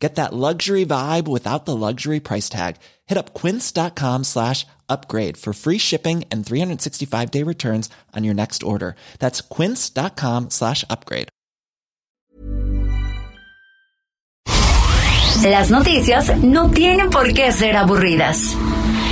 Get that luxury vibe without the luxury price tag. Hit up quince.com slash upgrade for free shipping and 365 day returns on your next order. That's quince.com slash upgrade. Las noticias no tienen por qué ser aburridas.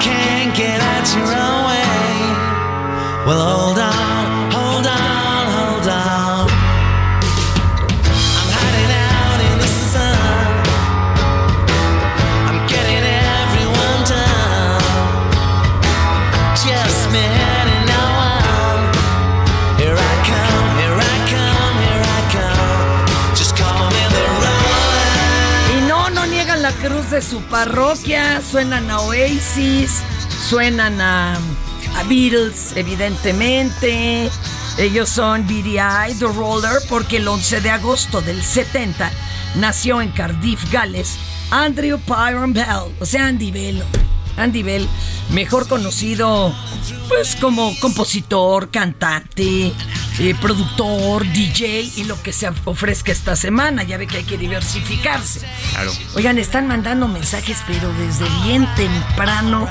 Can't get out your own way. Well, hold on, su parroquia, suenan a Oasis, suenan a, a Beatles, evidentemente. Ellos son BDI, The Roller, porque el 11 de agosto del 70 nació en Cardiff, Gales, Andrew Byron Bell, o sea, Andy Bell. Andy Bell, mejor conocido pues como compositor, cantante, eh, productor, DJ y lo que se ofrezca esta semana. Ya ve que hay que diversificarse. Claro. Oigan, están mandando mensajes, pero desde bien temprano.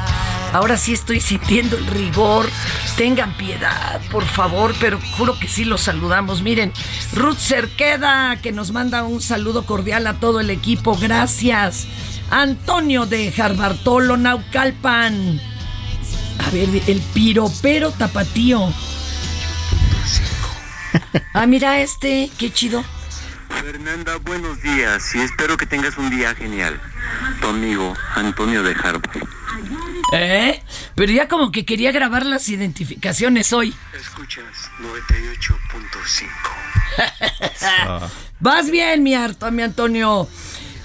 Ahora sí estoy sintiendo el rigor. Tengan piedad, por favor, pero juro que sí los saludamos. Miren, Ruth Cerqueda, que nos manda un saludo cordial a todo el equipo. Gracias. Antonio de Jarbartolo, Naucalpan. A ver, el piropero tapatío. Ah, mira este, qué chido. Fernanda, buenos días y espero que tengas un día genial. Tu amigo Antonio de Harvard. ¿Eh? Pero ya como que quería grabar las identificaciones hoy. Escuchas 98.5. Vas bien, mi, Arto, mi Antonio.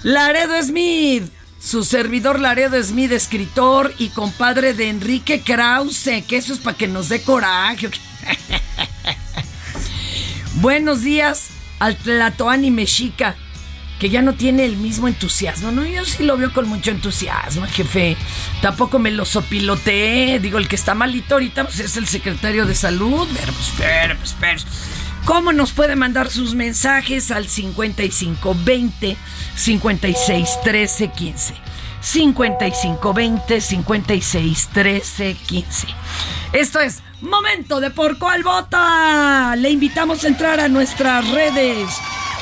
Laredo Smith. Su servidor Laredo Smith, escritor y compadre de Enrique Krause, que eso es para que nos dé coraje. Buenos días al Tlatoani Mexica, que ya no tiene el mismo entusiasmo. No, yo sí lo veo con mucho entusiasmo, jefe. Tampoco me lo sopiloteé. Digo, el que está malito ahorita pues, es el secretario de salud. Pero, pues, pero, pues, pero. ¿Cómo nos puede mandar sus mensajes al 5520 56 13 15? 5520 56 13 15. Esto es Momento de Por Cuál Vota. Le invitamos a entrar a nuestras redes.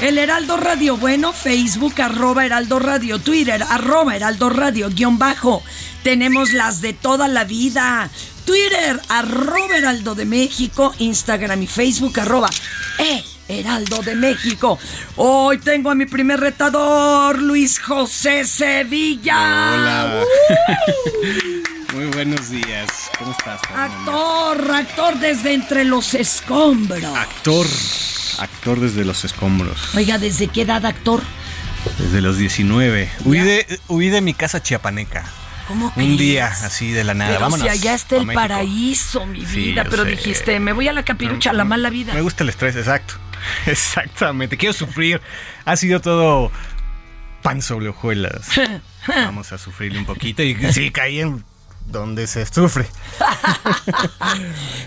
El Heraldo Radio Bueno, Facebook, arroba Heraldo Radio, Twitter, arroba Heraldo Radio, guion bajo. Tenemos las de toda la vida. Twitter, arroba Heraldo de México, Instagram y Facebook, arroba E Heraldo de México. Hoy tengo a mi primer retador, Luis José Sevilla. Hola. ¡Uh! Muy buenos días. ¿Cómo estás? Actor, actor desde entre los escombros. Actor. Actor desde los escombros. Oiga, ¿desde qué edad actor? Desde los 19. Huí de, huí de mi casa chiapaneca. ¿Cómo Un día así de la nada. Pero Vámonos. si allá está el paraíso, mi vida. pero sé. dijiste, me voy a la capirucha, a la mala vida. Me gusta el estrés, exacto. Exactamente. Quiero sufrir. Ha sido todo pan sobre hojuelas. Vamos a sufrirle un poquito. Y sí, caí en donde se sufre.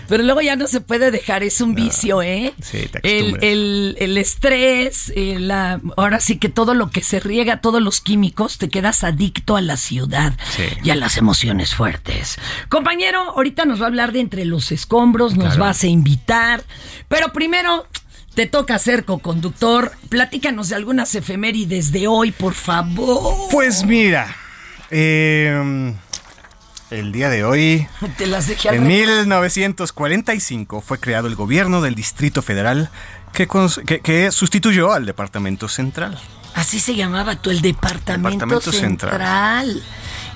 Pero luego ya no se puede dejar, es un vicio, ¿eh? Sí, te el, el, el estrés, eh, la, ahora sí que todo lo que se riega, todos los químicos, te quedas adicto a la ciudad Sí. y a las emociones fuertes. Compañero, ahorita nos va a hablar de entre los escombros, nos Claro. vas a invitar, pero primero... Te toca ser co-conductor. Platícanos de algunas efemérides de hoy, por favor. Pues mira, eh, el día de hoy, Te las dejé al en revés. 1945, fue creado el gobierno del Distrito Federal que, cons- que- que sustituyó al Departamento Central. Así se llamaba tú, el departamento, Departamento central. Central.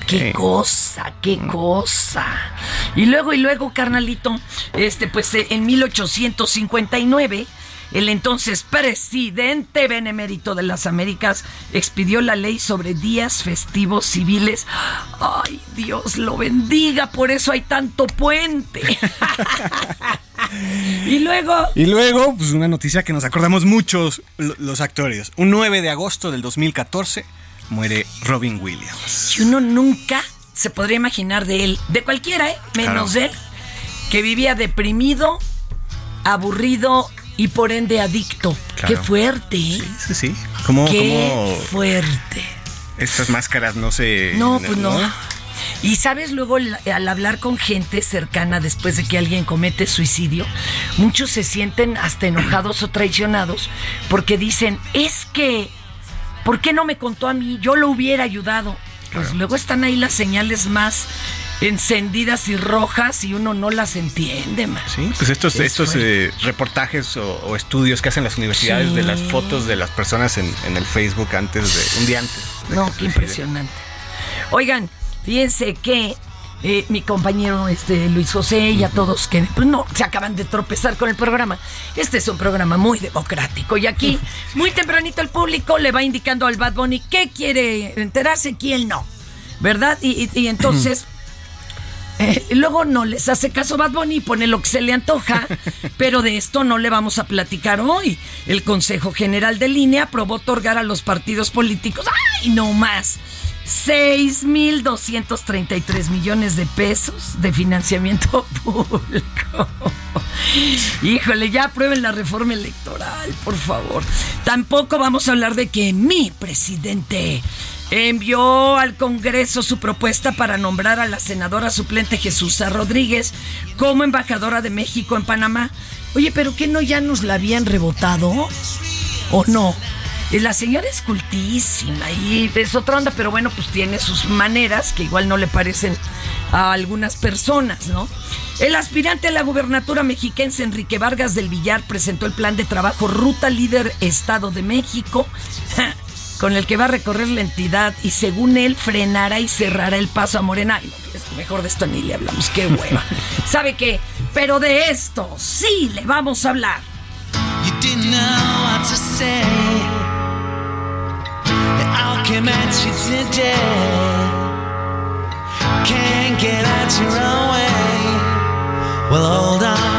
Qué Sí. cosa, qué cosa. Y luego, y luego, carnalito, este, pues eh, en 1859, el entonces presidente benemérito de las Américas expidió la ley sobre días festivos civiles. Ay, Dios lo bendiga, por eso hay tanto puente. y luego, Y luego, pues una noticia que nos acordamos muchos lo- los actores. Un 9 de agosto del 2014 muere Robin Williams. Y uno nunca se podría imaginar de él, de cualquiera, ¿eh? menos Claro. de él, que vivía deprimido, aburrido y por ende adicto. Claro. Qué fuerte, ¿eh? Sí, sí, sí. ¿Cómo, Qué cómo fuerte. estas máscaras no se... No, pues no. Y sabes, luego al hablar con gente cercana después de que alguien comete suicidio, muchos se sienten hasta enojados o traicionados porque dicen, es que, ¿por qué no me contó a mí? Yo lo hubiera ayudado. Pues luego están ahí las señales más encendidas y rojas y uno no las entiende, man. Sí, pues estos, Es estos eh, reportajes o, o estudios que hacen las universidades Sí. de las fotos de las personas en, en el Facebook antes de un día antes. No, qué impresionante. Oigan, fíjense que eh, mi compañero este, Luis José y a todos que pues no se acaban de tropezar con el programa. Este es un programa muy democrático y aquí muy tempranito el público le va indicando al Bad Bunny qué quiere enterarse, quién no, ¿verdad? Y, y- y entonces eh, luego no les hace caso Bad Bunny y pone lo que se le antoja, pero de esto no le vamos a platicar hoy. El Consejo General de Línea aprobó otorgar a los partidos políticos, ¡ay, no más! 6.233 millones de pesos de financiamiento público. Híjole, ya aprueben la reforma electoral, por favor. Tampoco vamos a hablar de que mi presidente envió al Congreso su propuesta para nombrar a la senadora suplente Jesús Rodríguez como embajadora de México en Panamá. Oye, pero ¿qué no ya nos la habían rebotado? ¿O no? Eh, La señora es cultísima y es otra onda, pero bueno, pues tiene sus maneras que igual no le parecen a algunas personas, ¿no? El aspirante a la gubernatura mexiquense Enrique Vargas del Villar presentó el plan de trabajo Ruta Líder Estado de México, con el que va a recorrer la entidad y según él frenará y cerrará el paso a Morena. Ay, no, es mejor de esto ni le hablamos, qué hueva. ¿Sabe qué? Pero de esto sí le vamos a hablar. You didn't know what to say. I came at you today. Can't get at your own way. Well, hold on,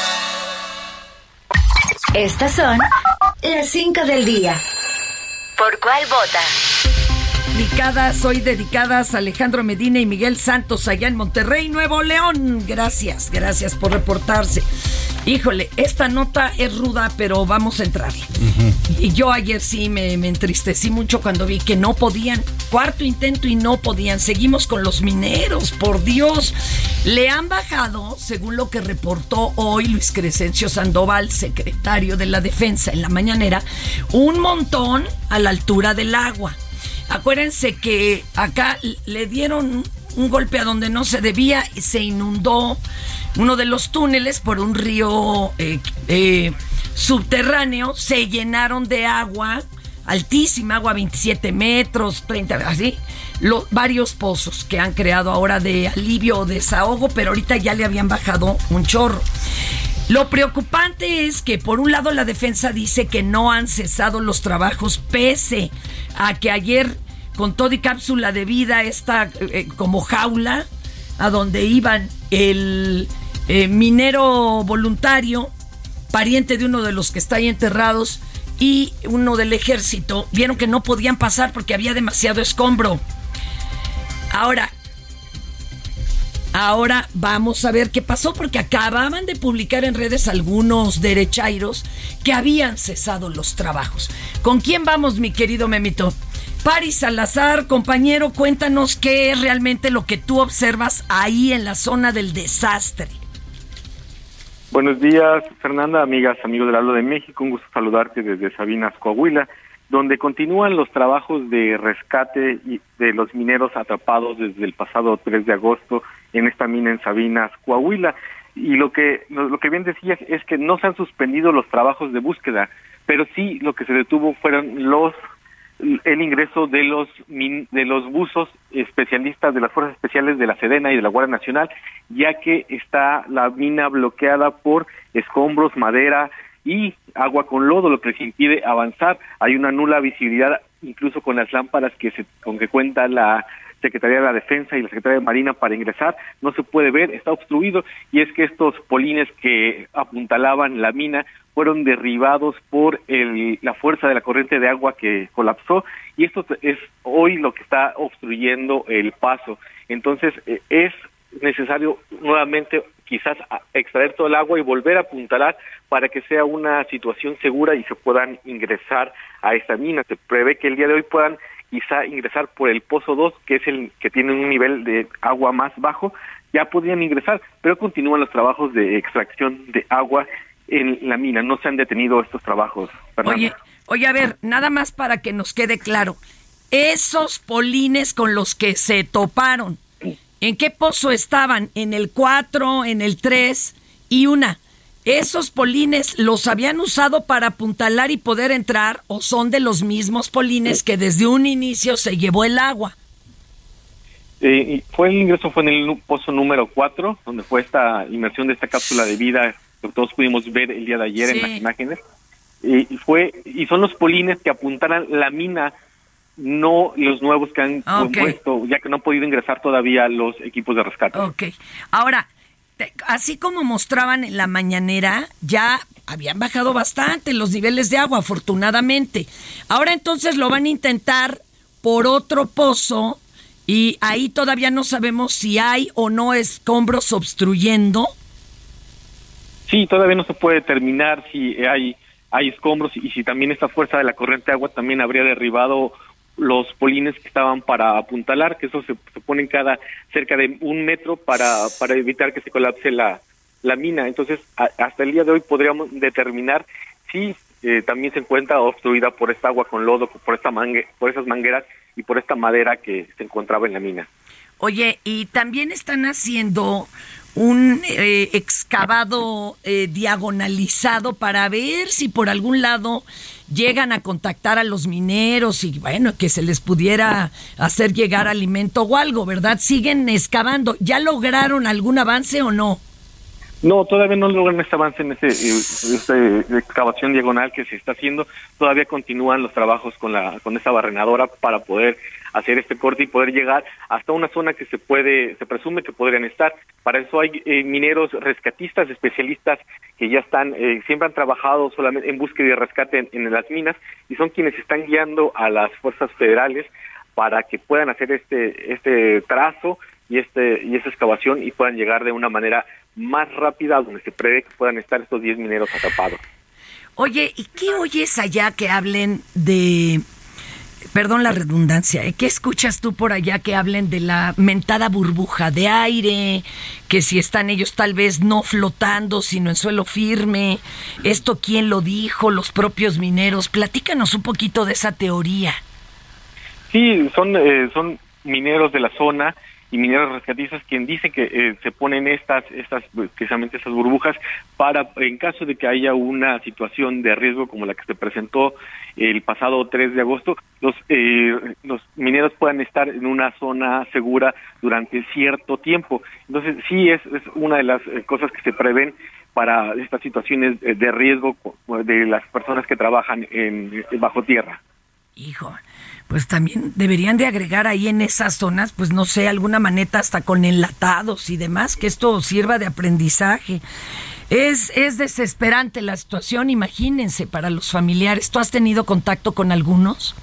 Estas son las 5 del día. ¿Por cuál vota? Dedicadas, hoy dedicadas a Alejandro Medina y Miguel Santos allá en Monterrey, Nuevo León. Gracias, gracias por reportarse. Híjole, esta nota es ruda, pero vamos a entrarle. Y yo ayer sí me, me entristecí mucho cuando vi que no podían. Cuarto intento y no podían. Seguimos con los mineros, por Dios. Le han bajado, según lo que reportó hoy Luis Crescencio Sandoval, secretario de la Defensa en la mañanera, un montón a la altura del agua. Acuérdense que acá le dieron un golpe a donde no se debía y se inundó uno de los túneles por un río eh, eh, subterráneo, se llenaron de agua altísima, agua 27 metros, 30, así, los, varios pozos que han creado ahora de alivio o desahogo, pero ahorita ya le habían bajado un chorro. Lo preocupante es que por un lado la defensa dice que no han cesado los trabajos pese a que ayer con todo y cápsula de vida esta eh, como jaula a donde iban el eh, minero voluntario, pariente de uno de los que está ahí enterrados, y uno del ejército, vieron que no podían pasar porque había demasiado escombro. Ahora, ahora vamos a ver qué pasó porque acababan de publicar en redes algunos derechairos que habían cesado los trabajos. ¿Con quién vamos, mi querido Memito? Paris Salazar, compañero, cuéntanos qué es realmente lo que tú observas ahí en la zona del desastre. Buenos días, Fernanda, amigas, amigos del Aldo de México. Un gusto saludarte desde Sabinas, Coahuila, donde continúan los trabajos de rescate de los mineros atrapados desde el pasado 3 de agosto en esta mina en Sabinas, Coahuila. Y lo que, lo que bien decías es que no se han suspendido los trabajos de búsqueda, pero sí lo que se detuvo fueron los el ingreso de los de los buzos especialistas de las fuerzas especiales de la Sedena y de la Guardia Nacional, ya que está la mina bloqueada por escombros, madera y agua con lodo, lo que les impide avanzar. Hay una nula visibilidad incluso con las lámparas que se con que cuenta la Secretaría de la Defensa y la Secretaría de Marina para ingresar, no se puede ver, está obstruido y es que estos polines que apuntalaban la mina fueron derribados por el, la fuerza de la corriente de agua que colapsó y esto es hoy lo que está obstruyendo el paso. Entonces eh, es necesario nuevamente quizás extraer todo el agua y volver a apuntalar para que sea una situación segura y se puedan ingresar a esta mina. Se prevé que el día de hoy puedan quizá ingresar por el pozo 2, que es el que tiene un nivel de agua más bajo, ya podrían ingresar, pero continúan los trabajos de extracción de agua en la mina. No se han detenido estos trabajos. Oye, oye, a ver, nada más para que nos quede claro. Esos polines con los que se toparon, ¿en qué pozo estaban? ¿En el 4, en el 3 y una? ¿Esos polines los habían usado para apuntalar y poder entrar o son de los mismos polines que desde un inicio se llevó el agua? Eh, fue el ingreso fue en el pozo número 4, donde fue esta inmersión de esta cápsula de vida que todos pudimos ver el día de ayer en las imágenes. y fue y son los polines que apuntaran la mina, no los nuevos que han puesto, ya que no han podido ingresar todavía los equipos de rescate. Ok. Ahora, así como mostraban en la mañanera, ya habían bajado bastante los niveles de agua, afortunadamente. Ahora entonces lo van a intentar por otro pozo y ahí todavía no sabemos si hay o no escombros obstruyendo. Sí, todavía no se puede determinar si hay, hay escombros y si también esta fuerza de la corriente de agua también habría derribado los polines que estaban para apuntalar, que eso se, ponen cada cerca de un metro para, para evitar que se colapse la, la mina. Entonces, hasta el día de hoy podríamos determinar si eh, también se encuentra obstruida por esta agua con lodo, por, esta mangue, por esas mangueras y por esta madera que se encontraba en la mina. Oye, y también están haciendo un eh, excavado eh, diagonalizado para ver si por algún lado llegan a contactar a los mineros y bueno, que se les pudiera hacer llegar alimento o algo, ¿verdad? Siguen excavando. ¿Ya lograron algún avance o no? No, todavía no logran este avance en ese, excavación diagonal que se está haciendo. Todavía continúan los trabajos con la con esa barrenadora para poder hacer este corte y poder llegar hasta una zona que se puede, se presume que podrían estar. Para eso hay eh, mineros rescatistas, especialistas que ya están, eh, siempre han trabajado solamente en búsqueda y rescate en, las minas y son quienes están guiando a las fuerzas federales para que puedan hacer este, este trazo y este y esa excavación y puedan llegar de una manera más rápida donde se prevé que puedan estar estos 10 mineros atrapados. Oye, ¿y qué oyes allá que hablen de perdón la redundancia, ¿eh? ¿qué escuchas tú por allá que hablen de la mentada burbuja de aire? Que si están ellos tal vez no flotando, sino en suelo firme. ¿Esto quién lo dijo? Los propios mineros. Platícanos un poquito de esa teoría. Sí, son, eh, son mineros de la zona y mineros rescatistas quien dice que eh, se ponen estas estas precisamente esas burbujas para en caso de que haya una situación de riesgo como la que se presentó el pasado 3 de agosto los eh, los mineros puedan estar en una zona segura durante cierto tiempo. Entonces sí es, es una de las eh, cosas que se prevén para estas situaciones de riesgo de las personas que trabajan en bajo tierra. Hijo pues también deberían de agregar ahí en esas zonas, pues no sé, alguna maneta hasta con enlatados y demás, que esto sirva de aprendizaje. Es, es desesperante la situación, imagínense, para los familiares. ¿Tú has tenido contacto con algunos?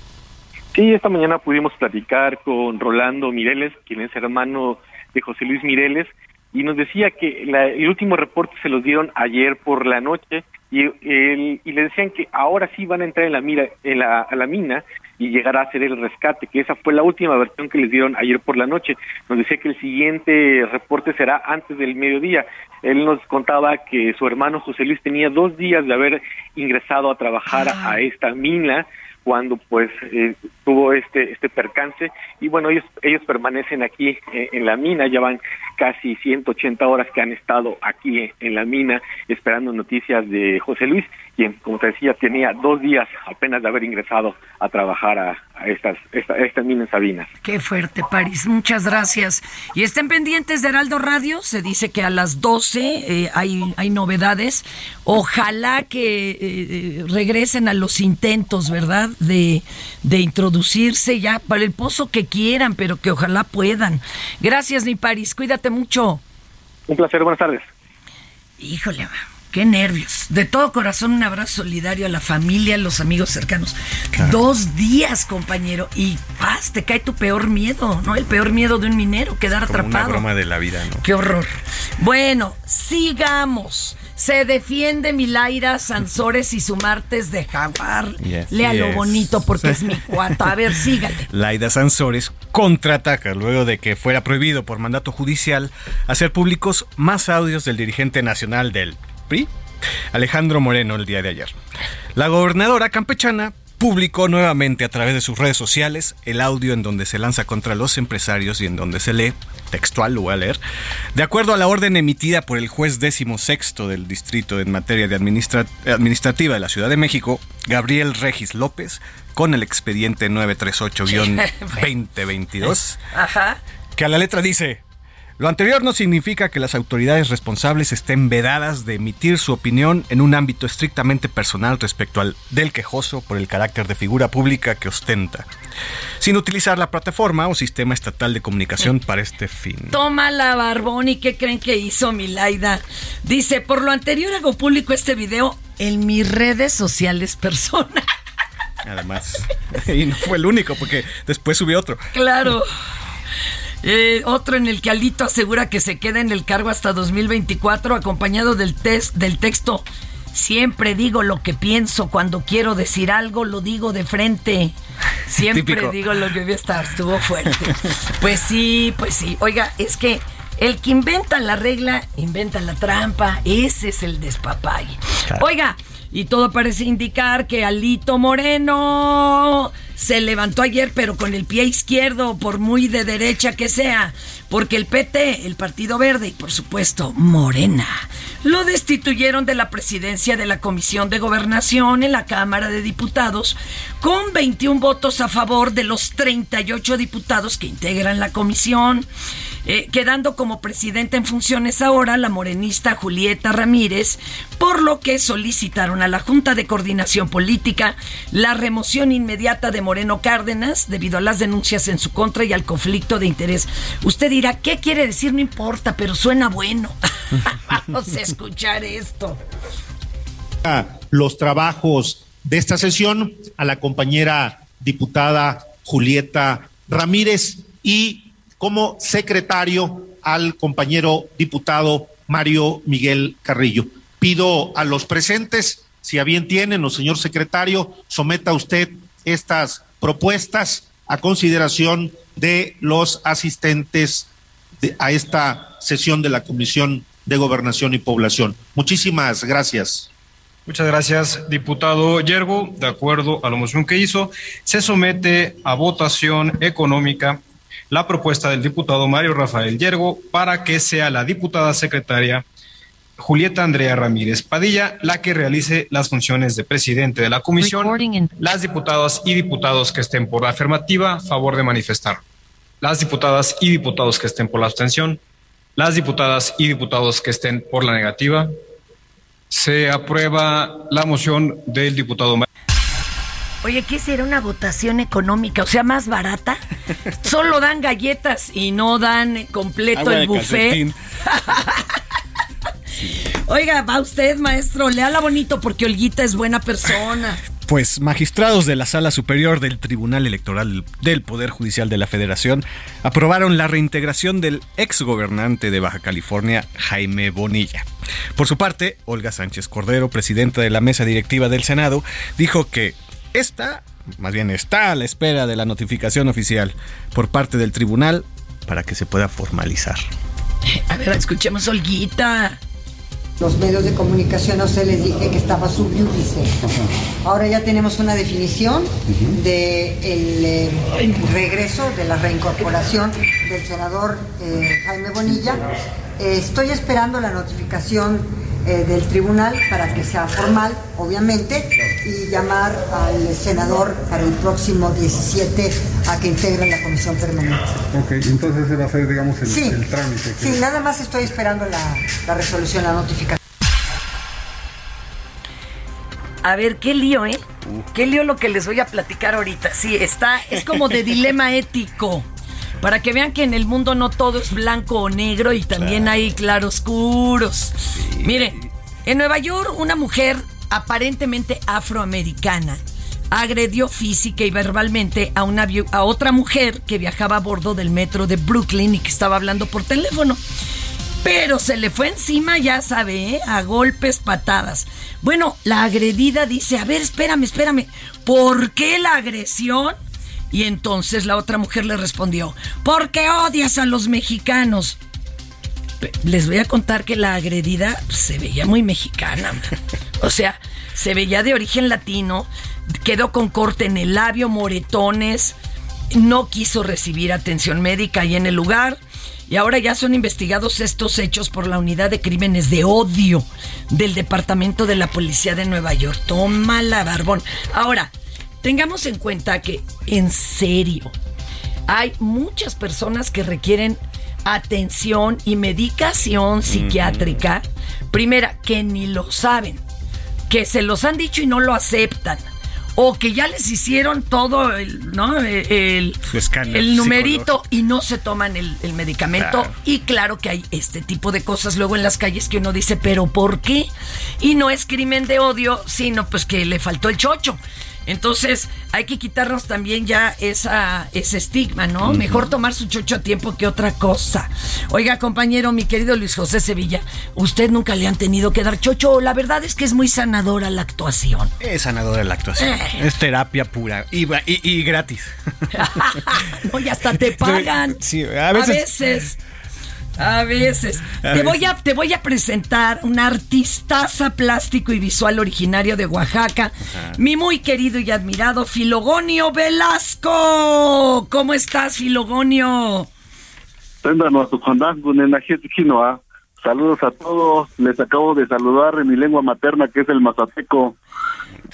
Sí, esta mañana pudimos platicar con Rolando Mireles, quien es hermano de José Luis Mireles, y nos decía que el último reporte se los dieron ayer por la noche y, y le decían que ahora sí van a entrar en la mira en la, a la mina y llegará a hacer el rescate, que esa fue la última versión que les dieron ayer por la noche. Nos decía que el siguiente reporte será antes del mediodía. Él nos contaba que su hermano José Luis tenía dos días de haber ingresado a trabajar a esta mina cuando pues eh, tuvo este este percance. Y bueno ellos ellos permanecen aquí eh, en la mina. Ya van casi 180 horas que han estado aquí en la mina esperando noticias de José Luis quien como te decía tenía dos días apenas de haber ingresado a trabajar a, estas esta, estas minas Sabinas. Qué fuerte París. Muchas gracias. Y estén pendientes de Heraldo Radio. Se dice que a las 12 eh, hay hay novedades. Ojalá que regresen a los intentos verdad de, de introducirse ya para el pozo que quieran, pero que ojalá puedan. Gracias, mi París, cuídate mucho. Un placer, buenas tardes. Híjole, qué nervios. De todo corazón, un abrazo solidario a la familia, a los amigos cercanos. Dos días, compañero, y paz, te cae tu peor miedo, ¿no? El peor miedo de un minero, quedar atrapado. Una broma de la vida, ¿no? Qué horror. Bueno, sigamos. Se defiende Milaira Sansores y su martes de jaguar. Lea lo bonito porque es mi cuata. A ver, sígale. Laida Sansores contraataca luego de que fuera prohibido por mandato judicial hacer públicos más audios del dirigente nacional del PRI, Alejandro Moreno, el día de ayer. La gobernadora campechana publicó nuevamente a través de sus redes sociales el audio en donde se lanza contra los empresarios y en donde se lee, textual lo voy a leer, de acuerdo a la orden emitida por el juez décimo sexto del distrito en materia de administrativa de la Ciudad de México, Gabriel Regis López, con el expediente 938-2022, que a la letra dice, lo anterior no significa que las autoridades responsables estén vedadas de emitir su opinión en un ámbito estrictamente personal respecto al del quejoso por el carácter de figura pública que ostenta, sin utilizar la plataforma o sistema estatal de comunicación para este fin. Toma la barbón y qué creen que hizo Milaida. Dice, por lo anterior hago público este video en mis redes sociales personales. Además, y no fue el único porque después subió otro. Claro. Eh, otro en el que Alito asegura que se queda en el cargo hasta 2024, acompañado del, test, del texto. Siempre digo lo que pienso, cuando quiero decir algo lo digo de frente. Siempre digo lo que voy a estar, estuvo fuerte. Pues sí, pues sí. Oiga, es que el que inventa la regla, inventa la trampa. Ese es el despapay. Oiga, y todo parece indicar que Alito Moreno se levantó ayer, pero con el pie izquierdo, por muy de derecha que sea, porque el PT, el Partido Verde y por supuesto Morena, lo destituyeron de la presidencia de la Comisión de Gobernación en la Cámara de Diputados, con 21 votos a favor de los 38 diputados que integran la comisión. Eh, quedando como presidenta en funciones ahora la morenista Julieta Ramírez, por lo que solicitaron a la Junta de Coordinación Política la remoción inmediata de Moreno Cárdenas debido a las denuncias en su contra y al conflicto de interés. Usted dirá, ¿qué quiere decir? No importa, pero suena bueno. Vamos a escuchar esto. Los trabajos de esta sesión a la compañera diputada Julieta Ramírez y como secretario al compañero diputado Mario Miguel Carrillo. Pido a los presentes, si a bien tienen, o señor secretario, someta usted estas propuestas a consideración de los asistentes a esta sesión de la Comisión de Gobernación y Población. Muchísimas gracias. Muchas gracias, diputado Yergo. De acuerdo a la moción que hizo, se somete a votación económica la propuesta del diputado Mario Rafael Yergo para que sea la diputada secretaria Julieta Andrea Ramírez Padilla la que realice las funciones de presidente de la comisión. Las diputadas y diputados que estén por la afirmativa, favor de manifestar. Las diputadas y diputados que estén por la abstención. Las diputadas y diputados que estén por la negativa. Se aprueba la moción del diputado Oye, ¿qué será una votación económica? O sea, más barata. Solo dan galletas y no dan completo el buffet. Oiga, va usted, maestro, léala bonito porque Olguita es buena persona. Pues magistrados de la Sala Superior del Tribunal Electoral del Poder Judicial de la Federación aprobaron la reintegración del exgobernante de Baja California, Jaime Bonilla. Por su parte, Olga Sánchez Cordero, presidenta de la mesa directiva del Senado, dijo que esta, más bien está a la espera de la notificación oficial por parte del tribunal para que se pueda formalizar. A ver, escuchemos Olguita. Los medios de comunicación, no sé, les dije que estaba subiúdice. Ahora ya tenemos una definición del de eh, regreso, de la reincorporación del senador eh, Jaime Bonilla. Eh, estoy esperando la notificación eh, del tribunal para que sea formal, obviamente, y llamar al senador para el próximo 17 a que integre la comisión permanente. Ok, entonces se va a hacer, digamos, el, trámite. Sí, nada más estoy esperando la, la resolución, la notificación. A ver, qué lío, ¿eh? Qué lío lo que les voy a platicar ahorita. Sí, está, es como de dilema ético. Para que vean que en el mundo no todo es blanco o negro y también hay claroscuros. Miren, en Nueva York una mujer aparentemente afroamericana agredió física y verbalmente a, una, a otra mujer que viajaba a bordo del metro de Brooklyn y que estaba hablando por teléfono. Pero se le fue encima, ya sabe, ¿eh? a golpes, patadas. Bueno, la agredida dice, a ver, espérame, espérame, ¿por qué la agresión? Y entonces la otra mujer le respondió, porque odias a los mexicanos. Les voy a contar que la agredida se veía muy mexicana. O sea, se veía de origen latino, quedó con corte en el labio, moretones, no quiso recibir atención médica ahí en el lugar. Y ahora ya son investigados estos hechos por la Unidad de Crímenes de Odio del Departamento de la Policía de Nueva York. Toma la barbón. Ahora, tengamos en cuenta que, en serio, hay muchas personas que requieren atención y medicación psiquiátrica. Primera, que ni lo saben, que se los han dicho y no lo aceptan. O que ya les hicieron todo el, ¿no? el, el numerito y no se toman el, medicamento. Y claro que hay este tipo de cosas luego en las calles que uno dice, pero ¿por qué? Y no es crimen de odio, sino pues que le faltó el chocho. Entonces hay que quitarnos también ya esa, ese estigma, ¿no? Mejor tomar su chocho a tiempo que otra cosa. Oiga, compañero, mi querido Luis José Sevilla, ¿usted nunca le han tenido que dar chocho? La verdad es que es muy sanadora la actuación. Es sanadora la actuación. Eh. Es terapia pura y, y, gratis. no, y hasta te pagan. Sí, A veces a veces. Te, Voy a, te voy a presentar un artistaza plástico y visual originario de Oaxaca, mi muy querido y admirado Filogonio Velasco. ¿Cómo estás, Filogonio? Saludos a todos. Les acabo de saludar en mi lengua materna, que es el mazateco.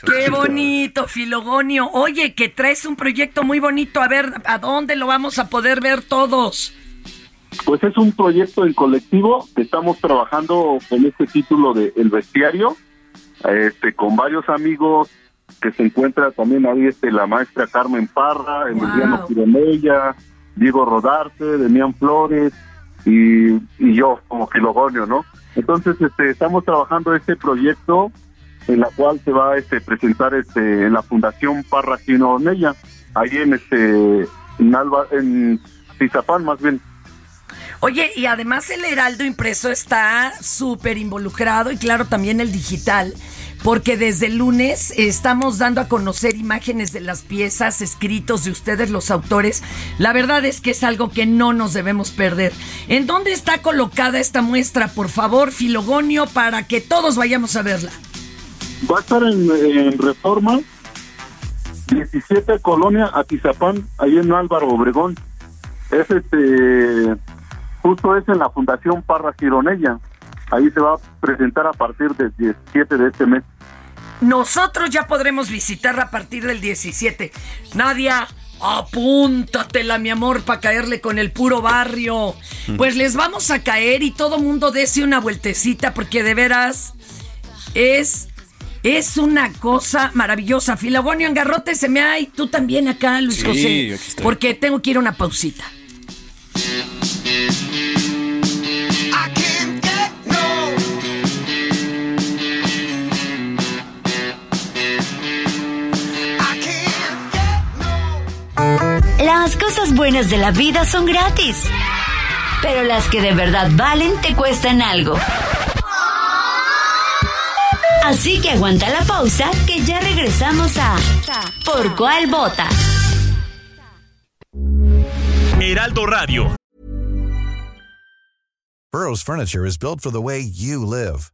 Qué bonito, Filogonio. Oye, que traes un proyecto muy bonito. A ver, ¿a dónde lo vamos a poder ver todos? Pues es un proyecto en colectivo estamos trabajando con este título de El Bestiario, este, con varios amigos que se encuentra también ahí este, la maestra Carmen Parra, Emiliano wow. Diego Rodarte, Demián Flores y, yo como filogonio, ¿no? Entonces este, estamos trabajando este proyecto en la cual se va a este, presentar este, en la Fundación Parra Gino ahí en este en, Alba, en Tizapán más bien. Oye, y además el Heraldo impreso está súper involucrado y claro, también el digital porque desde lunes estamos dando a conocer imágenes de las piezas, escritos de ustedes los autores. La verdad es que es algo que no nos debemos perder. ¿En dónde está colocada esta muestra, por favor, Filogonio, para que todos vayamos a verla? Va a estar en, Reforma, 17 Colonia Atizapán, ahí en Álvaro Obregón Es este, justo es en la Fundación Parra Gironella. Ahí se va a presentar a partir del 17 de este mes. Nosotros ya podremos visitarla a partir del 17. Nadia, apúntatela, mi amor, para caerle con el puro barrio. Pues les vamos a caer y todo mundo dese una vueltecita porque de veras es es una cosa maravillosa. Filabonio Garrote se me ha y tú también acá, Luis Sí, José. aquí estoy. Porque tengo que ir a una pausita. Las cosas buenas de la vida son gratis. Pero las que de verdad valen te cuestan algo. Así que aguanta la pausa que ya regresamos a ¿Por cuál vota? Heraldo Radio. Burrow's furniture is built for the way you live.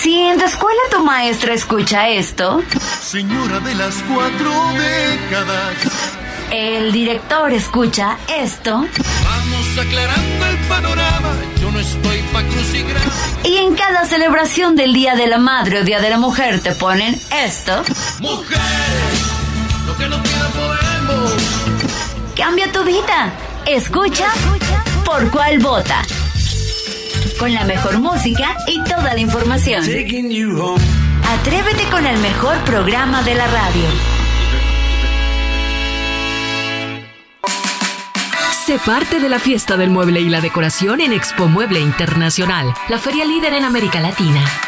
Si en tu escuela tu maestra escucha esto, Señora de las cuatro décadas. el director escucha esto, Vamos aclarando el panorama. Yo no estoy pa' crucigramas. y en cada celebración del Día de la Madre o Día de la Mujer te ponen esto, Mujer, lo que no podemos. cambia tu vida. Escucha por cuál vota. Con la mejor música y toda la información. Atrévete con el mejor programa de la radio. Sé parte de la fiesta del mueble y la decoración en Expo Mueble Internacional, la feria líder en América Latina.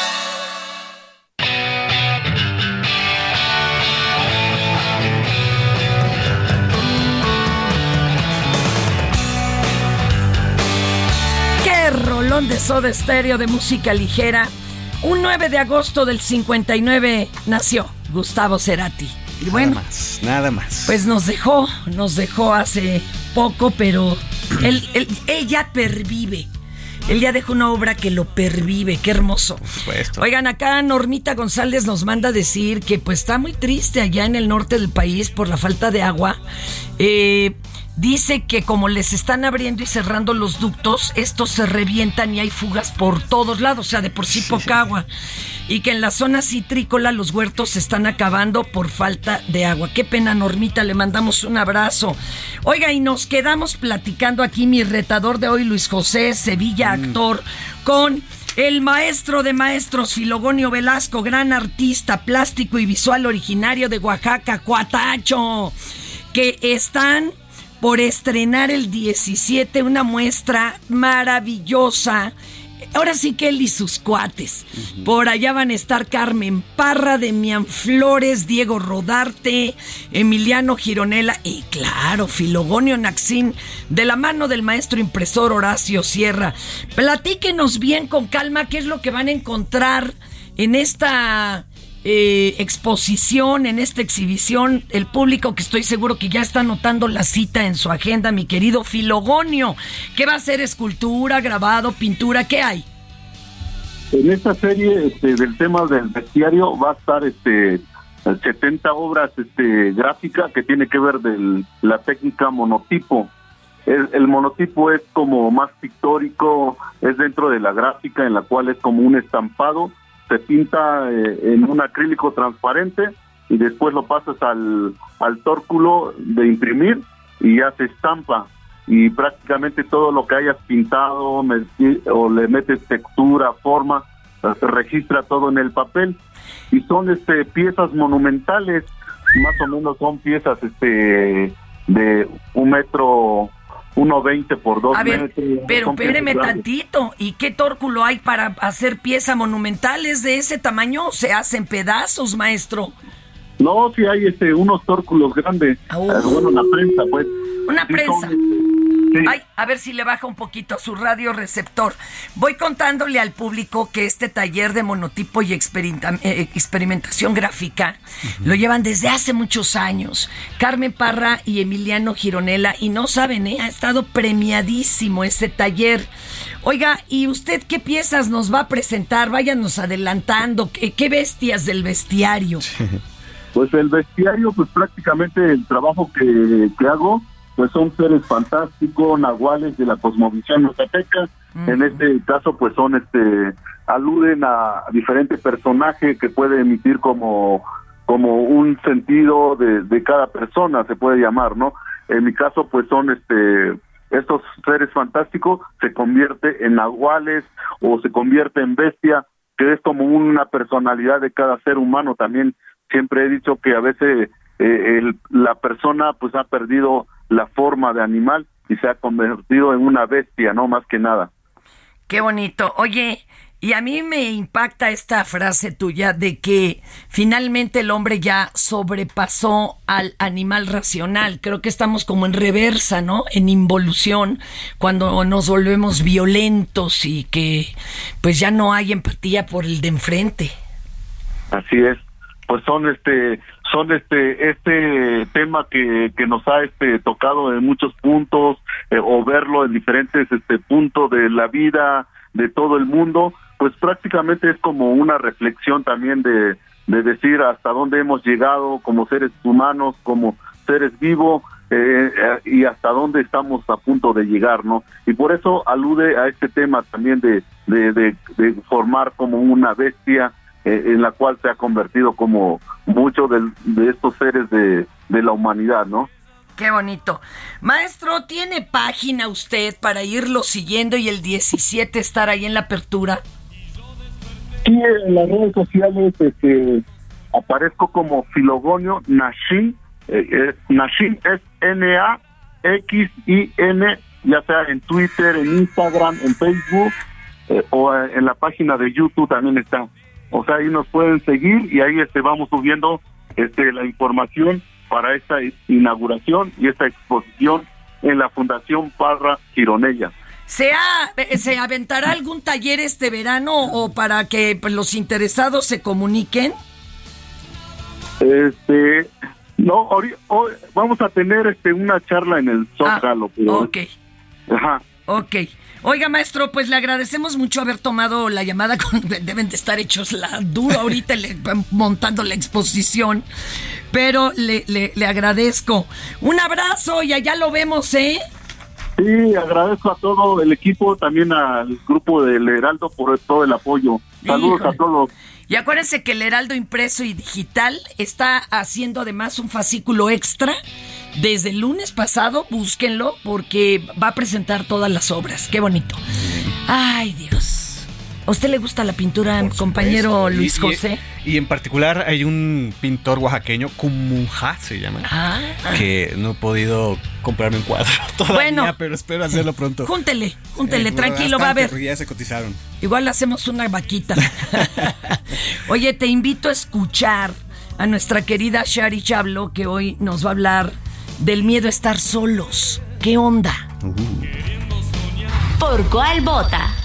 Soda estéreo de música ligera! Un 9 de agosto del 59 nació Gustavo Cerati. Y bueno, Nada más, nada más. pues nos dejó, nos dejó hace poco, pero él, él- él ya pervive. Él ya dejó una obra que lo pervive, qué hermoso. Oigan, acá Normita González nos manda decir que pues está muy triste allá en el norte del país por la falta de agua. Eh, dice que como les están abriendo y cerrando los ductos, estos se revientan y hay fugas por todos lados, o sea, de por sí poca agua. Y que en la zona citrícola los huertos se están acabando por falta de agua. Qué pena, Normita, le mandamos un abrazo. Oiga, y nos quedamos platicando aquí mi retador de hoy, Luis José Sevilla, actor, con el maestro de maestros, Filogonio Velasco, gran artista plástico y visual originario de Oaxaca, Cuatacho, que están por estrenar el 17 una muestra maravillosa. Ahora sí que él y sus cuates. Por allá van a estar Carmen Parra, Demian Flores, Diego Rodarte, Emiliano Gironella y claro, Filogonio Naxín, de la mano del maestro impresor Horacio Sierra. Platíquenos bien con calma qué es lo que van a encontrar en esta eh, exposición, en esta exhibición, el público que estoy seguro que ya está anotando la cita en su agenda, mi querido Filogonio. ¿Qué va a ser? ¿Escultura, grabado, pintura? ¿Qué hay? En esta serie este, del tema del bestiario va a estar este 70 obras este, gráficas que tiene que ver de la técnica monotipo. el, el, monotipo es como más pictórico, es dentro de la gráfica en la cual es como un estampado, se pinta eh, en un acrílico transparente y después lo pasas al, al tórculo de imprimir y ya se estampa. Y prácticamente todo lo que hayas pintado o le metes textura, forma, se registra todo en el papel. Y son este piezas monumentales, más o menos son piezas este de un metro 1.20 por 2 A ver, metros. pero espéreme tantito. ¿Y qué tórculo hay para hacer piezas monumentales de ese tamaño? ¿Se hacen pedazos, maestro? No, sí hay este, unos tórculos grandes. Oh. Eh, Bueno, una prensa, pues. Una Sí, prensa. son, Sí. Ay, a ver si le baja un poquito a su radio receptor. Voy contándole al público que este taller de monotipo y experimenta- eh, experimentación gráfica lo llevan desde hace muchos años. Carmen Parra y Emiliano Gironella, y no saben, ¿eh? ha estado premiadísimo este taller. Oiga, ¿y usted qué piezas nos va a presentar? Váyanos adelantando. ¿Qué, qué bestias del bestiario? Pues el bestiario, pues prácticamente el trabajo que, que hago, pues son seres fantásticos, nahuales de la cosmovisión yucateca. En este caso, pues son, este, aluden a diferentes personajes que puede emitir como, como un sentido de, de cada persona, se puede llamar, ¿no? En mi caso, pues son, este, estos seres fantásticos se convierte en nahuales o se convierte en bestia, que es como una personalidad de cada ser humano también siempre he dicho que a veces eh, el- la persona pues ha perdido la forma de animal y se ha convertido en una bestia, no más que nada. Qué bonito. Oye, y a mí me impacta esta frase tuya de que finalmente el hombre ya sobrepasó al animal racional. Creo que estamos como en reversa, ¿no? En involución, cuando nos volvemos violentos y que pues ya no hay empatía por el de enfrente. Así es. Pues son este son este este tema que, que nos ha este tocado en muchos puntos eh, o verlo en diferentes este puntos de la vida de todo el mundo, pues prácticamente es como una reflexión también de de decir hasta dónde hemos llegado como seres humanos, como seres vivos eh, eh, y hasta dónde estamos a punto de llegar, ¿no? Y por eso alude a este tema también de, de, de- de formar como una bestia eh, en la cual se ha convertido como muchos de, estos seres de, de la humanidad, ¿no? Qué bonito. Maestro, ¿tiene página usted para irlo siguiendo y el 17 estar ahí en la apertura? Sí, en las redes sociales este, aparezco como Filogonio Nashin. Eh, eh, es N-A-X-I-N, ya sea en Twitter, en Instagram, en Facebook eh, o eh, en la página de YouTube también está. O sea, ahí nos pueden seguir y ahí este, vamos subiendo este, la información para esta inauguración y esta exposición en la Fundación Parra Gironella. ¿Se, ha- eh, ¿Se aventará algún taller este verano o para que pues, los interesados se comuniquen? Este, no, ori- hoy vamos a tener este una charla en el Zócalo, pero Ok, ajá. ok. Oiga, maestro, pues le agradecemos mucho haber tomado la llamada. Con, deben de estar hechos la duro ahorita le- montando la exposición, pero le, le, le agradezco. Un abrazo y allá lo vemos, ¿eh? Sí, agradezco a todo el equipo, también al grupo del Heraldo por todo el apoyo. Saludos Híjole. a todos. Y acuérdense que el Heraldo impreso y digital está haciendo además un fascículo extra. Desde el lunes pasado, búsquenlo porque va a presentar todas las obras. Qué bonito. Ay, Dios. ¿A usted le gusta la pintura, compañero Y- Luis y- José? Y, en particular hay un pintor oaxaqueño, Kumunja se llama, Ah. que no he podido comprarme un cuadro todavía, Bueno. pero espero hacerlo pronto. Júntele, júntele, Eh, tranquilo, va a porque Ya se cotizaron. Igual hacemos una vaquita. Oye, te invito a escuchar a nuestra querida Shari Chablo, que hoy nos va a hablar del miedo a estar solos. ¿Qué onda? ¿Por cuál vota?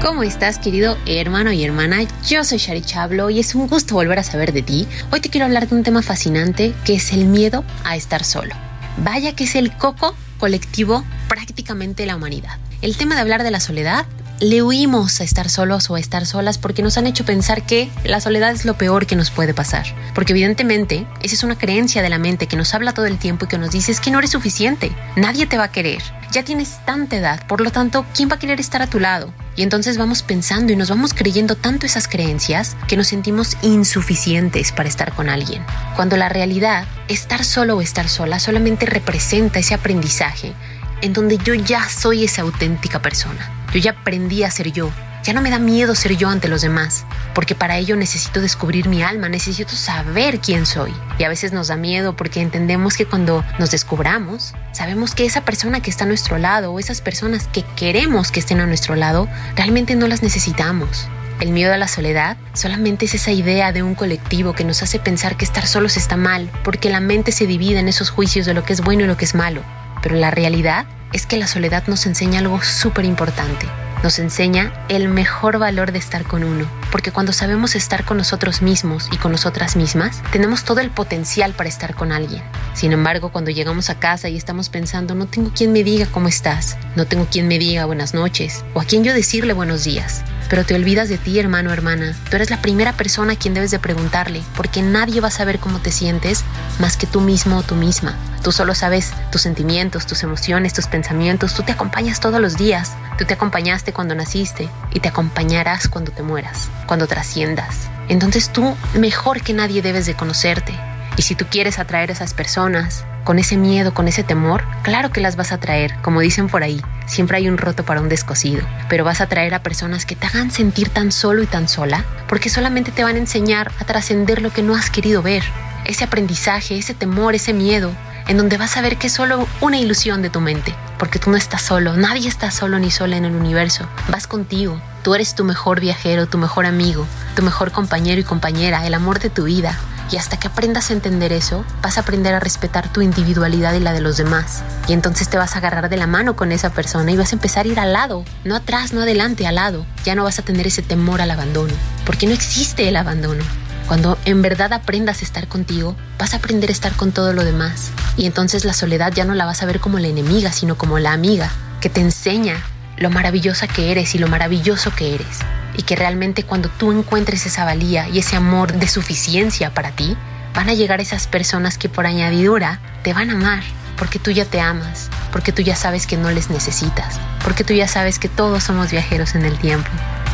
¿Cómo estás, querido hermano y hermana? Yo soy Shari Chablo y es un gusto volver a saber de ti. Hoy te quiero hablar de un tema fascinante que es el miedo a estar solo. Vaya que es el coco colectivo prácticamente de la humanidad. El tema de hablar de la soledad le huimos a estar solos o a estar solas porque nos han hecho pensar que la soledad es lo peor que nos puede pasar. Porque evidentemente esa es una creencia de la mente que nos habla todo el tiempo y que nos dice es que no eres suficiente, nadie te va a querer, ya tienes tanta edad, por lo tanto, ¿quién va a querer estar a tu lado? Y entonces vamos pensando y nos vamos creyendo tanto esas creencias que nos sentimos insuficientes para estar con alguien. Cuando la realidad, estar solo o estar sola solamente representa ese aprendizaje en donde yo ya soy esa auténtica persona. Yo ya aprendí a ser yo, ya no me da miedo ser yo ante los demás, porque para ello necesito descubrir mi alma, necesito saber quién soy. Y a veces nos da miedo porque entendemos que cuando nos descubramos, sabemos que esa persona que está a nuestro lado o esas personas que queremos que estén a nuestro lado, realmente no las necesitamos. El miedo a la soledad solamente es esa idea de un colectivo que nos hace pensar que estar solos está mal, porque la mente se divide en esos juicios de lo que es bueno y lo que es malo. Pero la realidad es que la soledad nos enseña algo súper importante nos enseña el mejor valor de estar con uno, porque cuando sabemos estar con nosotros mismos y con nosotras mismas, tenemos todo el potencial para estar con alguien. Sin embargo, cuando llegamos a casa y estamos pensando, no tengo quien me diga cómo estás, no tengo quien me diga buenas noches, o a quien yo decirle buenos días, pero te olvidas de ti, hermano hermana. Tú eres la primera persona a quien debes de preguntarle, porque nadie va a saber cómo te sientes más que tú mismo o tú misma. Tú solo sabes tus sentimientos, tus emociones, tus pensamientos. Tú te acompañas todos los días. Tú te acompañaste cuando naciste y te acompañarás cuando te mueras, cuando trasciendas. Entonces tú, mejor que nadie, debes de conocerte. Y si tú quieres atraer a esas personas con ese miedo, con ese temor, claro que las vas a traer, como dicen por ahí, siempre hay un roto para un descosido, pero vas a traer a personas que te hagan sentir tan solo y tan sola, porque solamente te van a enseñar a trascender lo que no has querido ver, ese aprendizaje, ese temor, ese miedo, en donde vas a ver que es solo una ilusión de tu mente, porque tú no estás solo, nadie está solo ni sola en el universo, vas contigo, tú eres tu mejor viajero, tu mejor amigo, tu mejor compañero y compañera, el amor de tu vida. Y hasta que aprendas a entender eso, vas a aprender a respetar tu individualidad y la de los demás. Y entonces te vas a agarrar de la mano con esa persona y vas a empezar a ir al lado, no atrás, no adelante, al lado. Ya no vas a tener ese temor al abandono, porque no existe el abandono. Cuando en verdad aprendas a estar contigo, vas a aprender a estar con todo lo demás. Y entonces la soledad ya no la vas a ver como la enemiga, sino como la amiga, que te enseña lo maravillosa que eres y lo maravilloso que eres. Y que realmente cuando tú encuentres esa valía y ese amor de suficiencia para ti, van a llegar esas personas que por añadidura te van a amar, porque tú ya te amas, porque tú ya sabes que no les necesitas, porque tú ya sabes que todos somos viajeros en el tiempo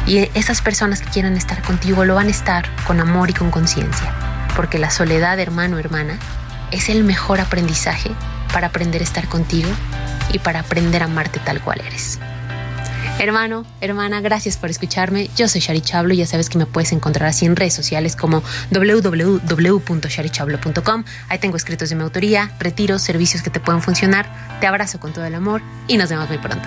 y esas personas que quieran estar contigo lo van a estar con amor y con conciencia. Porque la soledad, hermano, hermana, es el mejor aprendizaje para aprender a estar contigo y para aprender a amarte tal cual eres. Hermano, hermana, gracias por escucharme. Yo soy Shari Chablo y ya sabes que me puedes encontrar así en redes sociales como www.sharichablo.com. Ahí tengo escritos de mi autoría, retiros, servicios que te pueden funcionar. Te abrazo con todo el amor y nos vemos muy pronto.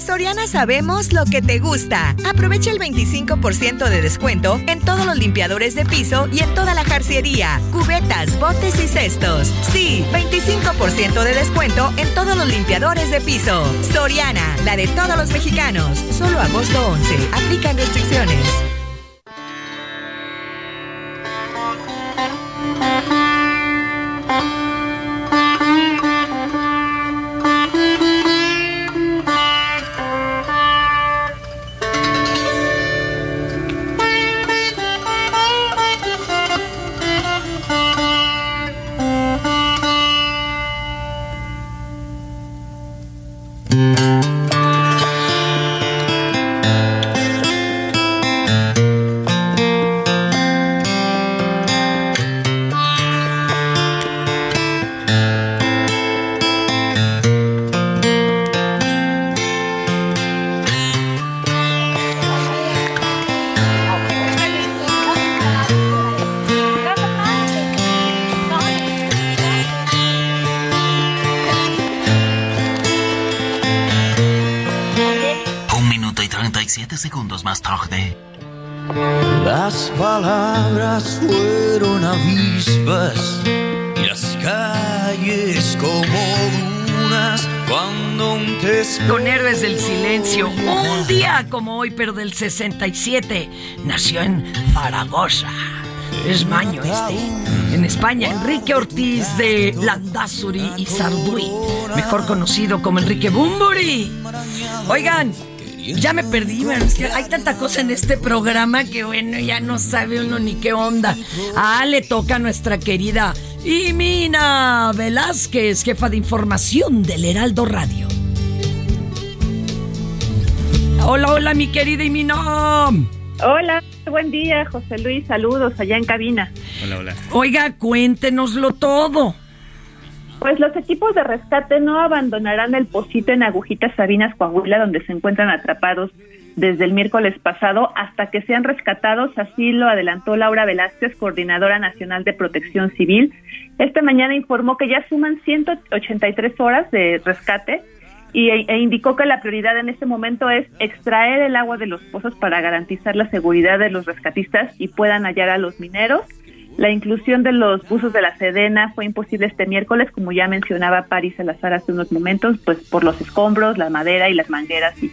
Soriana sabemos lo que te gusta. Aprovecha el 25% de descuento en todos los limpiadores de piso y en toda la jarciería, cubetas, botes y cestos. Sí, 25% de descuento en todos los limpiadores de piso. Soriana, la de todos los mexicanos. Solo agosto 11. Aplican restricciones. Las palabras fueron avispas y las calles como dunas cuando un Con Héroes del Silencio, un día como hoy, pero del 67, nació en Zaragoza. Es maño este. En España, Enrique Ortiz de Landazuri y Sarduy, mejor conocido como Enrique Bumburi. Oigan, ya me perdí, es que hay tanta cosa en este programa que bueno, ya no sabe uno ni qué onda. Ah, le toca a nuestra querida Imina Velázquez, jefa de información del Heraldo Radio. Hola, hola, mi querida Imina. Hola, buen día, José Luis. Saludos allá en cabina. Hola, hola. Oiga, cuéntenoslo todo. Pues los equipos de rescate no abandonarán el pocito en Agujitas Sabinas, Coahuila, donde se encuentran atrapados desde el miércoles pasado hasta que sean rescatados. Así lo adelantó Laura Velázquez, coordinadora nacional de protección civil. Esta mañana informó que ya suman 183 horas de rescate y, e indicó que la prioridad en este momento es extraer el agua de los pozos para garantizar la seguridad de los rescatistas y puedan hallar a los mineros. La inclusión de los buzos de la Sedena fue imposible este miércoles, como ya mencionaba París Salazar hace unos momentos, pues por los escombros, la madera y las mangueras y,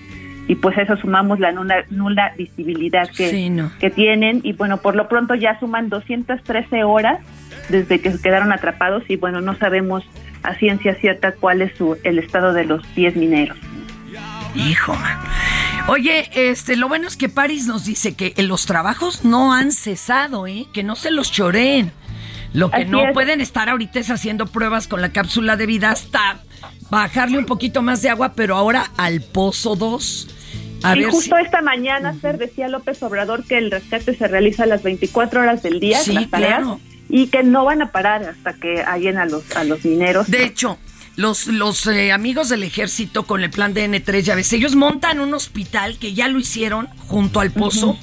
y pues eso sumamos la nula, nula visibilidad que, que tienen y bueno, por lo pronto ya suman 213 horas desde que se quedaron atrapados y bueno, no sabemos a ciencia cierta cuál es su, el estado de los 10 mineros. Hijo, Oye, este, lo bueno es que París nos dice que los trabajos no han cesado, ¿eh? Que no se los choreen. Lo que no pueden estar ahorita es haciendo pruebas con la cápsula de vida hasta bajarle un poquito más de agua, pero ahora al pozo 2. y justo esta mañana, Fer, decía López Obrador que el rescate se realiza a las 24 horas del día, sí, claro. y que no van a parar hasta que hallen a los, a los mineros. De hecho, los, los eh, amigos del ejército con el plan de N3, ya ves, ellos montan un hospital que ya lo hicieron junto al pozo,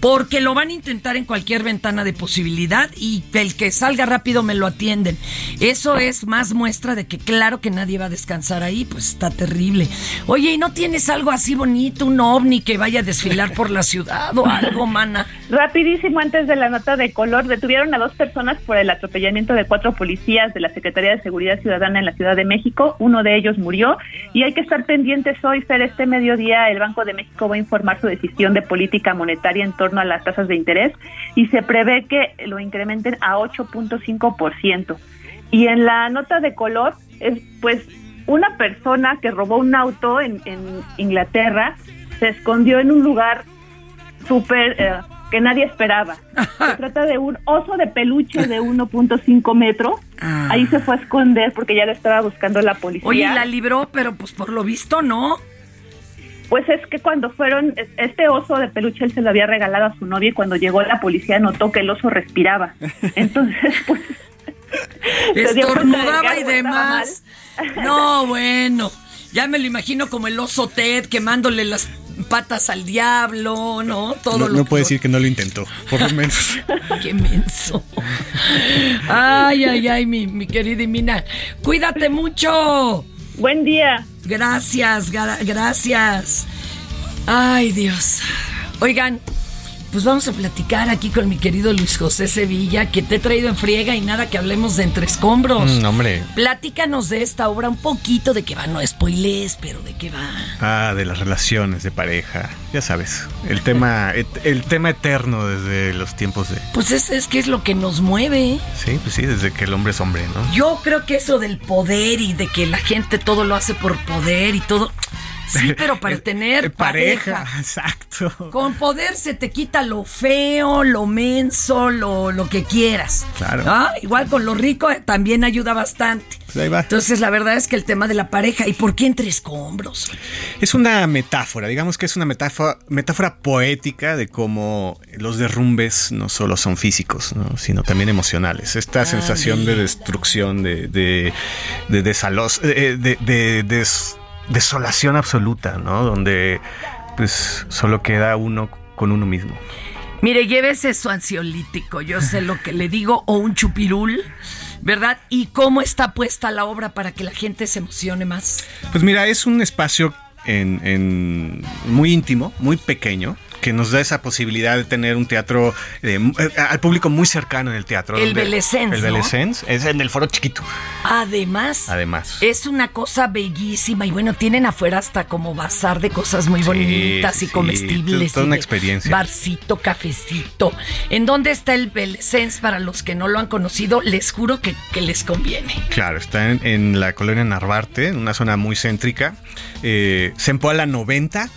porque lo van a intentar en cualquier ventana de posibilidad y el que salga rápido me lo atienden. Eso es más muestra de que claro que nadie va a descansar ahí, pues está terrible. Oye, ¿y no tienes algo así bonito, un ovni que vaya a desfilar por la ciudad o algo, mana? Rapidísimo, antes de la nota de color, detuvieron a dos personas por el atropellamiento de cuatro policías de la Secretaría de Seguridad Ciudadana en la Ciudad de México México, uno de ellos murió y hay que estar pendientes hoy, Fer, este mediodía el Banco de México va a informar su decisión de política monetaria en torno a las tasas de interés y se prevé que lo incrementen a 8.5%. Y en la nota de color es pues una persona que robó un auto en, Inglaterra se escondió en un lugar súper eh, que nadie esperaba. Se trata de un oso de peluche de 1.5 metros. Ah. Ahí se fue a esconder porque ya lo estaba buscando la policía. Oye, la libró, pero pues por lo visto no. Pues es que cuando fueron, este oso de peluche él se lo había regalado a su novia y cuando llegó la policía notó que el oso respiraba. Entonces, pues... Estornudaba y demás. No, bueno. Ya me lo imagino como el oso Ted quemándole las patas al diablo, ¿no? Todo no, no puede decir que no lo intentó, por lo menos. Qué menso. Ay, ay, ay, mi, mi querida Imina. Cuídate mucho. Buen día. Gracias, gracias. Ay, Dios. Oigan, pues vamos a platicar aquí con mi querido Luis José Sevilla, que te he traído en friega y nada que hablemos de entre escombros. Mm, hombre. Platícanos de esta obra un poquito, de qué va, no spoilers, pero de qué va. Ah, de las relaciones de pareja. Ya sabes, el tema, el tema eterno desde los tiempos de. Pues es, es que es lo que nos mueve. Sí, pues sí, desde que el hombre es hombre, ¿no? Yo creo que eso del poder y de que la gente todo lo hace por poder y todo. Sí, pero para tener pareja, Exacto. Con poder se te quita lo feo, lo menso, lo, lo que quieras. Claro. Igual con lo rico eh, también ayuda bastante. Pues ahí va. Entonces, la verdad es que el tema de la pareja, ¿y por qué entre escombros? Es una metáfora, digamos que es una metáfora, metáfora poética de cómo los derrumbes no solo son físicos, sino también emocionales. Esta sensación de destrucción, de, de, de, de, de, de desolación absoluta, ¿no? Donde pues solo queda uno con uno mismo. Mire, llévese su ansiolítico, yo sé lo que le digo, o un chupirul, ¿verdad? ¿Y cómo está puesta la obra para que la gente se emocione más? Pues mira, es un espacio en, muy íntimo, muy pequeño, que nos da esa posibilidad de tener un teatro eh, eh, al público muy cercano en el teatro. El Belesens, El ¿no? Belesens, es en el foro chiquito. Además, Además. es una cosa bellísima y bueno, tienen afuera hasta como bazar de cosas muy bonitas y sí, comestibles. toda una experiencia. Barcito, cafecito. ¿En dónde está el Belesens? Para los que no lo han conocido, les juro que, que les conviene. Claro, está en, en la colonia Narvarte, en una zona muy céntrica. Eh, Zempoala 90.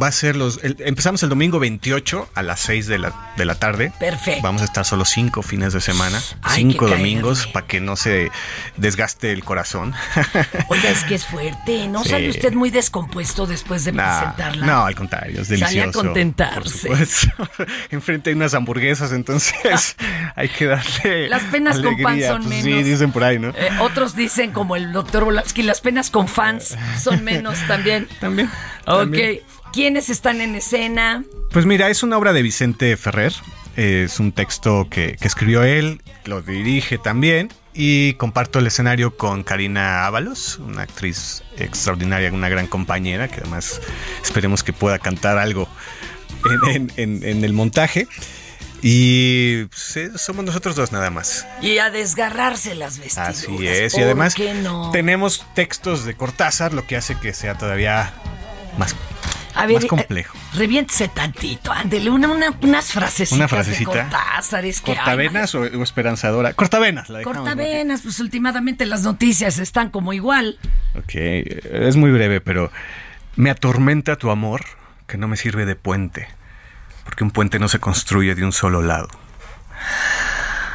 Va a ser los. el- empezamos el domingo 28 a las 6 de la, de la tarde. Perfecto. Vamos a estar solo cinco fines de semana, Hay cinco domingos, para que no se desgaste el corazón. Oiga, es que es fuerte. ¿No Sí. sale usted muy descompuesto después de presentarla? no, al contrario, es Sale a delicioso. contentarse. Por supuesto. Enfrente hay unas hamburguesas, entonces hay que darle. Las penas con pan son Pues menos. Sí, dicen por ahí, ¿no? Eh, otros dicen, como el doctor Volansky, las penas con fans son menos también. También. Ok. también. ¿Quiénes están en escena? Pues mira, es una obra de Vicente Ferrer. Es un texto que, que escribió él, lo dirige también. Y comparto el escenario con Karina Ábalos, una actriz extraordinaria, una gran compañera, que además esperemos que pueda cantar algo en, en- en- en el montaje. Y pues, eh, somos nosotros dos nada más. Y a desgarrarse las vestiduras. Así es. Y ¿Por además no? tenemos textos de Cortázar, lo que hace que sea todavía más, A ver, más eh, complejo. reviéntese tantito, ándele, una, una- unas frasecitas Una frasecita. de Cortázar, es que, ay, ¿Cortavenas o, o esperanzadora? Cortavenas, la. Cortavenas, pues últimamente las noticias están como igual. Ok, es muy breve, pero me atormenta tu amor que no me sirve de puente, porque un puente no se construye de un solo lado.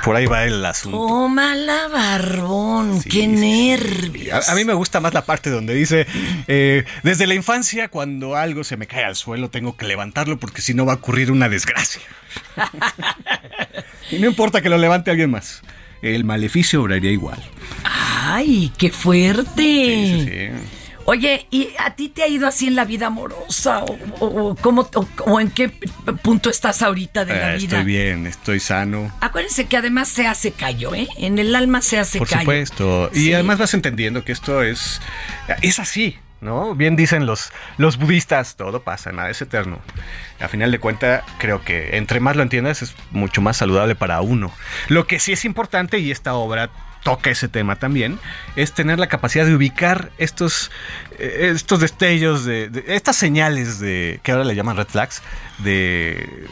Por ahí va el asunto. Tómala, barbón, qué nervios. A, a mí me gusta más la parte donde dice, eh, desde la infancia, cuando algo se me cae al suelo, tengo que levantarlo porque si no va a ocurrir una desgracia. y no importa que lo levante alguien más. El maleficio obraría igual. Ay, qué fuerte. Sí. Oye, ¿y a ti te ha ido así en la vida amorosa? ¿O, o- o cómo, o- o en qué punto estás ahorita de la Eh, vida? estoy bien, estoy sano. Acuérdense que además se hace callo, ¿eh? En el alma se hace Por callo. supuesto. Y Sí. además vas entendiendo que esto es, es así, ¿no? Bien dicen los, los budistas, todo pasa, nada es eterno. A final de cuentas, creo que entre más lo entiendas es mucho más saludable para uno. Lo que sí es importante, y esta obra toca ese tema también, es tener la capacidad de ubicar estos, eh, estos destellos, de, de- estas señales de, que ahora le llaman red flags, de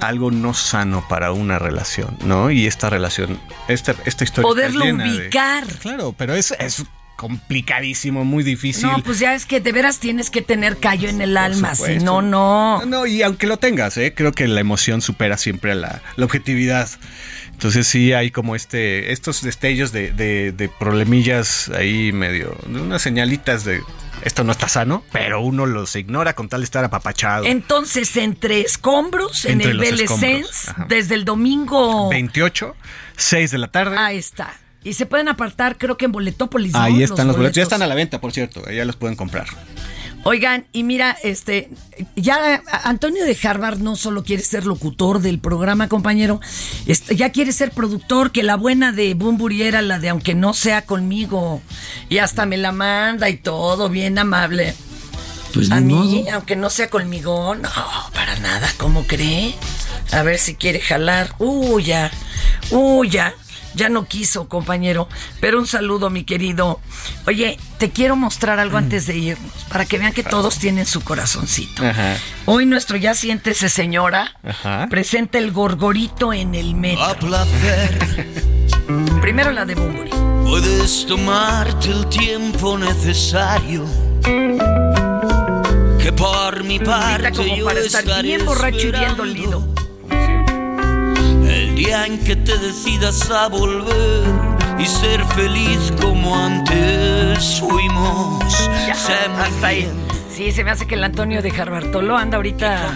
algo no sano para una relación, ¿no? Y esta relación, esta, esta historia. Poderlo de- ubicar. claro, pero es, es complicadísimo, muy difícil. No, pues ya es que de veras tienes que tener callo en el alma, si no, no. No, y aunque lo tengas, ¿eh? creo que la emoción supera siempre a la, la objetividad. Entonces sí hay como este, estos destellos de, de, de problemillas ahí medio, unas señalitas de esto no está sano, pero uno los ignora con tal de estar apapachado. Entonces, entre escombros, en Entre el los Belesens, desde el domingo. 28, 6 de la tarde. Ahí está. Y se pueden apartar, creo que en Boletópolis. ¿no? Ahí están los boletos. Ya están a la venta, por cierto. Ya los pueden comprar. Oigan, y mira, este, ya Antonio de Harvard no solo quiere ser locutor del programa, compañero, este, ya quiere ser productor, que la buena de Bumburi era la de aunque no sea conmigo, y hasta me la manda y todo, bien amable. Pues A mí, modo. aunque no sea conmigo, no, para nada, ¿cómo cree? A ver si quiere jalar. Uy, ya, uy, ya. Ya no quiso, compañero. Pero un saludo, mi querido. Oye, te quiero mostrar algo antes de irnos, para que vean que todos tienen su corazoncito. Ajá. Hoy nuestro ya siéntese, señora, Ajá. presenta el gorgorito en el metro. Primero la de Bumburi. Puedes tomarte el tiempo necesario. Que por mi parte como yo para estar bien borracho y bien dolido. Día en que te decidas a volver y ser feliz como antes fuimos. Ya, muy hasta ahí. Sí, se me hace que el Antonio de Jarbartolo anda ahorita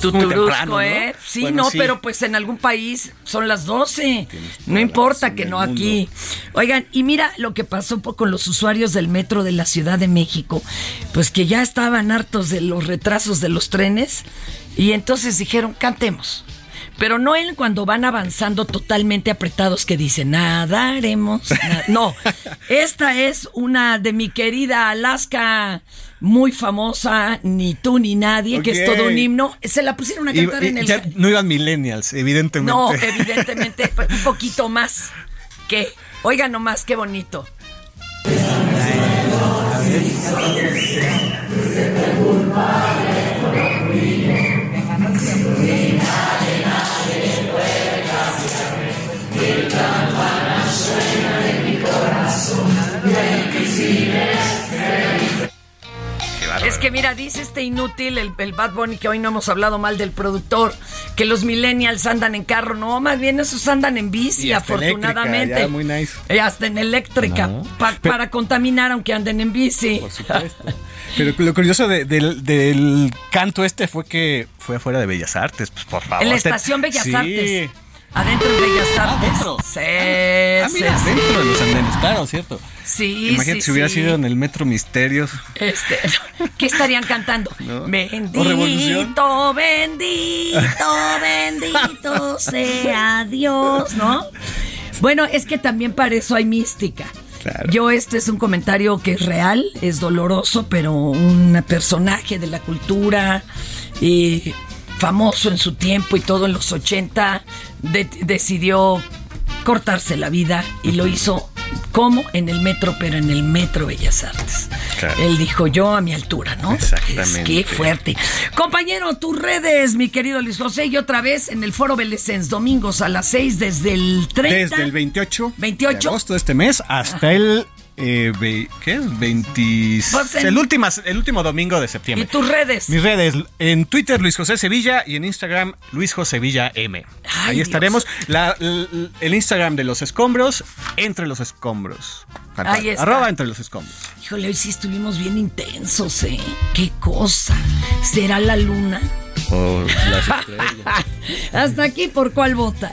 tuturusco, temprano, ¿no? ¿eh? Sí, Bueno, no, sí. pero pues en algún país son las 12. No importa que no aquí. Oigan, y mira lo que pasó con los usuarios del metro de la Ciudad de México. Pues que ya estaban hartos de los retrasos de los trenes y entonces dijeron, cantemos. Pero no en cuando van avanzando totalmente apretados que dicen, nadaremos. na-". No, esta es una de mi querida Alaska, muy famosa, ni tú ni nadie, que es todo un himno. Se la pusieron a cantar y en el... ya no iban millennials, evidentemente. No, evidentemente, un poquito más. que Oigan nomás, qué bonito. Es que mira, dice este inútil, el, el Bad Bunny, que hoy no hemos hablado mal del productor, que los millennials andan en carro. No, más bien esos andan en bici, Y hasta afortunadamente. eléctrica, ya, muy nice. Eh, hasta en eléctrica, No. pa- para contaminar aunque anden en bici. Por supuesto. Pero lo curioso de- del, del canto este fue que fue afuera de Bellas Artes, pues por favor. En la estación Bellas Sí. Artes. Adentro de Bellas Artes. adentro. Sí, Ah, mira, sí, sí. dentro de los andenes, claro, cierto. Sí, Imagínate si hubiera sido en el Metro Misterios. Este, ¿Qué estarían cantando? ¿No? Bendito, bendito, bendito sea Dios, ¿no? Bueno, es que también para eso hay mística. Yo, este es un comentario que es real, es doloroso, pero un personaje de la cultura, eh, famoso en su tiempo y todo en los 80, de- decidió cortarse la vida y lo hizo como en el metro, pero en el metro Bellas Artes. Claro. Él dijo yo a mi altura, ¿no? Exactamente. Es que fuerte. Compañero, tus redes, mi querido Luis José, y otra vez en el Foro Belecens, domingos a las 6 desde el 30. Desde el 28, 28. de agosto de este mes hasta el. Eh, ve- ¿Qué es? 20, Pues en- el, última- el último domingo de ¿Y septiembre. tus redes? Mis redes, en Twitter Luis José Sevilla y en Instagram Luis José Villa M. Ay, Ahí Dios. estaremos. La- el Instagram de los escombros, entre los escombros. Ahí está. Arroba entre los escombros. Híjole, hoy sí estuvimos bien intensos, ¿eh? Qué cosa. ¿Será la luna? O las estrellas. Hasta aquí, ¿por cuál vota?